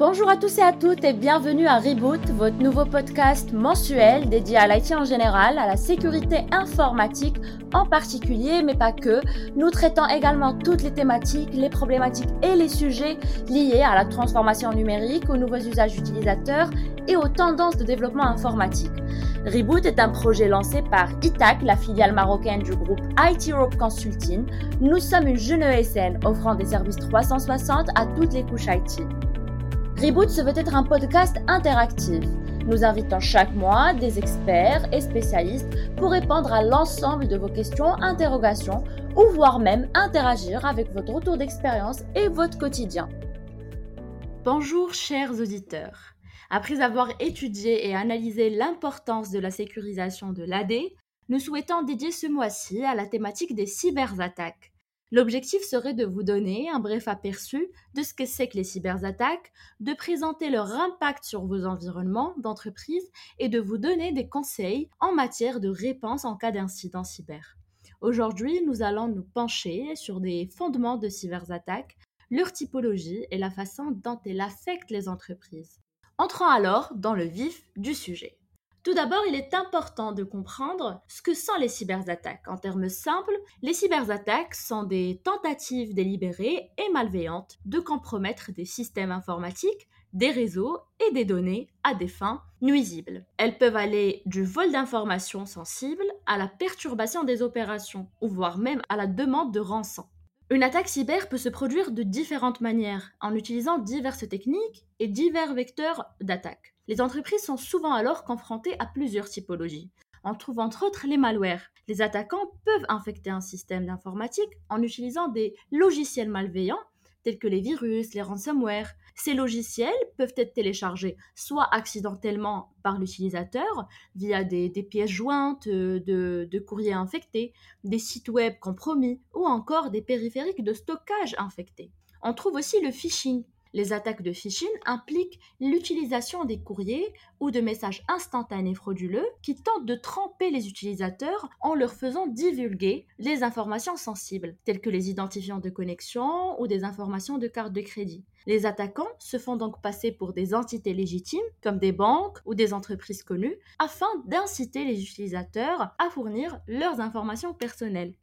Bonjour à tous et à toutes et bienvenue à Reboot, votre nouveau podcast mensuel dédié à l'IT en général, à la sécurité informatique en particulier, mais pas que. Nous traitons également toutes les thématiques, les problématiques et les sujets liés à la transformation numérique, aux nouveaux usages utilisateurs et aux tendances de développement informatique. Reboot est un projet lancé par ITAC, la filiale marocaine du groupe IT Europe Consulting. Nous sommes une jeune ESN offrant des services 360 à toutes les couches IT. Reboot se veut être un podcast interactif. Nous invitons chaque mois des experts et spécialistes pour répondre à l'ensemble de vos questions, interrogations ou voire même interagir avec votre retour d'expérience et votre quotidien. Bonjour chers auditeurs. Après avoir étudié et analysé l'importance de la sécurisation de l'AD, nous souhaitons dédier ce mois-ci à la thématique des cyberattaques. L'objectif serait de vous donner un bref aperçu de ce que c'est que les cyberattaques, de présenter leur impact sur vos environnements d'entreprise et de vous donner des conseils en matière de réponse en cas d'incident cyber. Aujourd'hui, nous allons nous pencher sur des fondements de cyberattaques, leur typologie et la façon dont elles affectent les entreprises. Entrons alors dans le vif du sujet. Tout d'abord, il est important de comprendre ce que sont les cyberattaques. En termes simples, les cyberattaques sont des tentatives délibérées et malveillantes de compromettre des systèmes informatiques, des réseaux et des données à des fins nuisibles. Elles peuvent aller du vol d'informations sensibles à la perturbation des opérations, ou voire même à la demande de rançon. Une attaque cyber peut se produire de différentes manières, en utilisant diverses techniques et divers vecteurs d'attaque. Les entreprises sont souvent alors confrontées à plusieurs typologies. On trouve entre autres les malwares. Les attaquants peuvent infecter un système d'informatique en utilisant des logiciels malveillants tels que les virus, les ransomware. Ces logiciels peuvent être téléchargés soit accidentellement par l'utilisateur via des, pièces jointes euh, de, de courriers infectés, des sites web compromis ou encore des périphériques de stockage infectés. On trouve aussi le phishing. Les attaques de phishing impliquent l'utilisation des courriers ou de messages instantanés frauduleux qui tentent de tromper les utilisateurs en leur faisant divulguer les informations sensibles, telles que les identifiants de connexion ou des informations de carte de crédit. Les attaquants se font donc passer pour des entités légitimes, comme des banques ou des entreprises connues, afin d'inciter les utilisateurs à fournir leurs informations personnelles.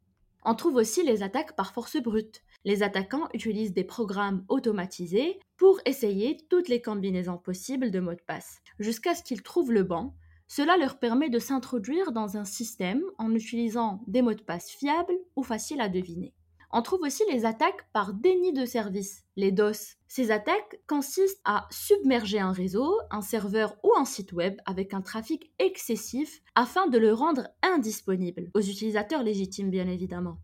On trouve aussi les attaques par force brute. Les attaquants utilisent des programmes automatisés pour essayer toutes les combinaisons possibles de mots de passe, jusqu'à ce qu'ils trouvent le bon. Cela leur permet de s'introduire dans un système en utilisant des mots de passe fiables ou faciles à deviner. On trouve aussi les attaques par déni de service, les DOS. Ces attaques consistent à submerger un réseau, un serveur ou un site web avec un trafic excessif afin de le rendre indisponible aux utilisateurs légitimes bien évidemment.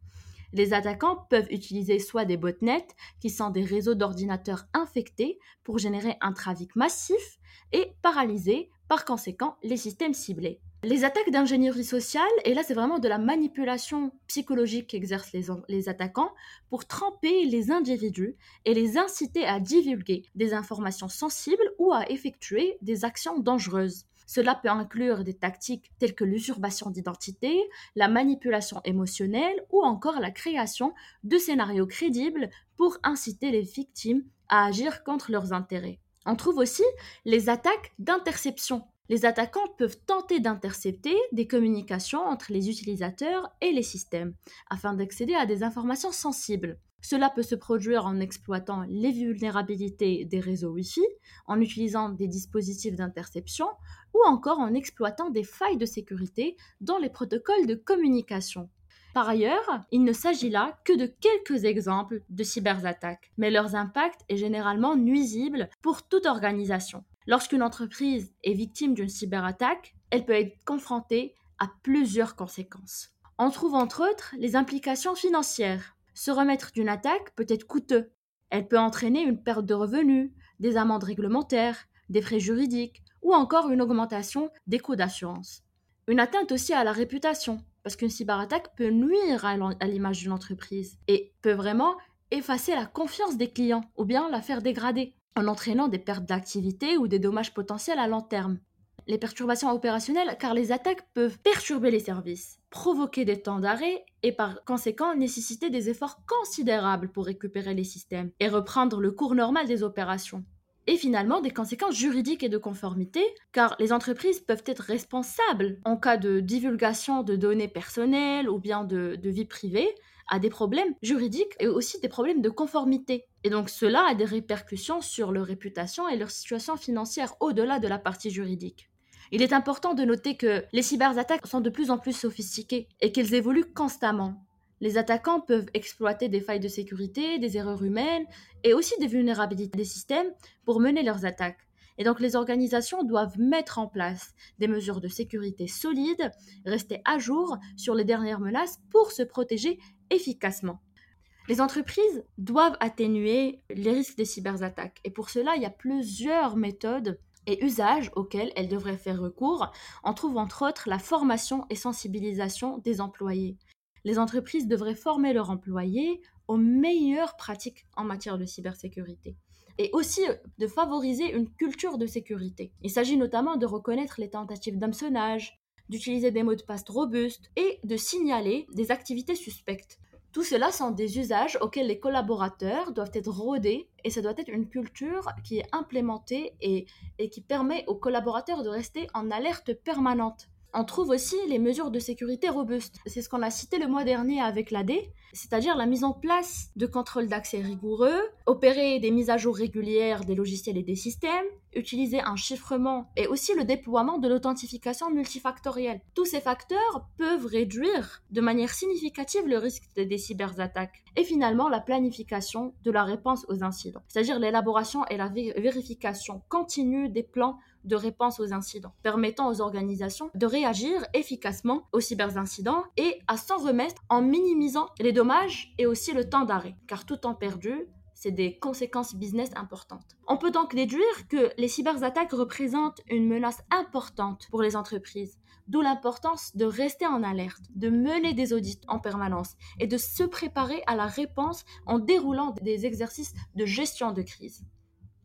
Les attaquants peuvent utiliser soit des botnets, qui sont des réseaux d'ordinateurs infectés pour générer un trafic massif et paralyser par conséquent les systèmes ciblés. Les attaques d'ingénierie sociale, et là c'est vraiment de la manipulation psychologique qu'exercent les, les, attaquants pour tremper les individus et les inciter à divulguer des informations sensibles ou à effectuer des actions dangereuses. Cela peut inclure des tactiques telles que l'usurpation d'identité, la manipulation émotionnelle ou encore la création de scénarios crédibles pour inciter les victimes à agir contre leurs intérêts. On trouve aussi les attaques d'interception les attaquants peuvent tenter d'intercepter des communications entre les utilisateurs et les systèmes afin d'accéder à des informations sensibles. Cela peut se produire en exploitant les vulnérabilités des réseaux Wi-Fi, en utilisant des dispositifs d'interception ou encore en exploitant des failles de sécurité dans les protocoles de communication. Par ailleurs, il ne s'agit là que de quelques exemples de cyberattaques, mais leur impact est généralement nuisible pour toute organisation. Lorsqu'une entreprise est victime d'une cyberattaque, elle peut être confrontée à plusieurs conséquences. On trouve entre autres les implications financières. Se remettre d'une attaque peut être coûteux. Elle peut entraîner une perte de revenus, des amendes réglementaires, des frais juridiques ou encore une augmentation des coûts d'assurance. Une atteinte aussi à la réputation, parce qu'une cyberattaque peut nuire à l'image d'une entreprise et peut vraiment effacer la confiance des clients ou bien la faire dégrader en entraînant des pertes d'activité ou des dommages potentiels à long terme. Les perturbations opérationnelles, car les attaques peuvent perturber les services, provoquer des temps d'arrêt et par conséquent nécessiter des efforts considérables pour récupérer les systèmes et reprendre le cours normal des opérations. et finalement des conséquences juridiques et de conformité, car les entreprises peuvent être responsables en cas de divulgation de données personnelles ou bien de, vie privée à des problèmes juridiques et aussi des problèmes de conformité. Et donc cela a des répercussions sur leur réputation et leur situation financière au-delà de la partie juridique. Il est important de noter que les cyberattaques sont de plus en plus sophistiquées et qu'elles évoluent constamment. Les attaquants peuvent exploiter des failles de sécurité, des erreurs humaines et aussi des vulnérabilités des systèmes pour mener leurs attaques. Et donc les organisations doivent mettre en place des mesures de sécurité solides, rester à jour sur les dernières menaces pour se protéger efficacement. Les entreprises doivent atténuer les risques des cyberattaques et pour cela, il y a plusieurs méthodes et usages auxquels elles devraient faire recours. On trouve entre autres la formation et sensibilisation des employés. Les entreprises devraient former leurs employés aux meilleures pratiques en matière de cybersécurité et aussi de favoriser une culture de sécurité. Il s'agit notamment de reconnaître les tentatives d'hameçonnage, d'utiliser des mots de passe robustes et de signaler des activités suspectes. Tout cela sont des usages auxquels les collaborateurs doivent être rodés et ça doit être une culture qui est implémentée et, qui permet aux collaborateurs de rester en alerte permanente. On trouve aussi les mesures de sécurité robustes. C'est ce qu'on a cité le mois dernier avec l'AD, c'est-à-dire la mise en place de contrôles d'accès rigoureux, opérer des mises à jour régulières des logiciels et des systèmes, utiliser un chiffrement et aussi le déploiement de l'authentification multifactorielle. Tous ces facteurs peuvent réduire de manière significative le risque des cyberattaques. Et finalement, la planification de la réponse aux incidents, c'est-à-dire l'élaboration et la vérification continue des plans de réponse aux incidents, permettant aux organisations de réagir efficacement aux cyberincidents et à s'en remettre en minimisant les et aussi le temps d'arrêt, car tout temps perdu, c'est des conséquences business importantes. On peut donc déduire que les cyberattaques représentent une menace importante pour les entreprises, d'où l'importance de rester en alerte, de mener des audits en permanence et de se préparer à la réponse en déroulant des exercices de gestion de crise.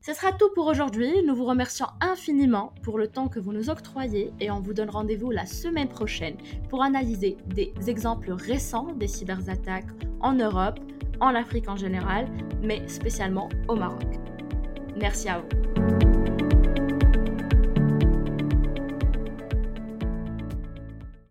Ce sera tout pour aujourd'hui. Nous vous remercions infiniment pour le temps que vous nous octroyez et on vous donne rendez-vous la semaine prochaine pour analyser des exemples récents des cyberattaques en Europe, en Afrique en général, mais spécialement au Maroc. Merci à vous.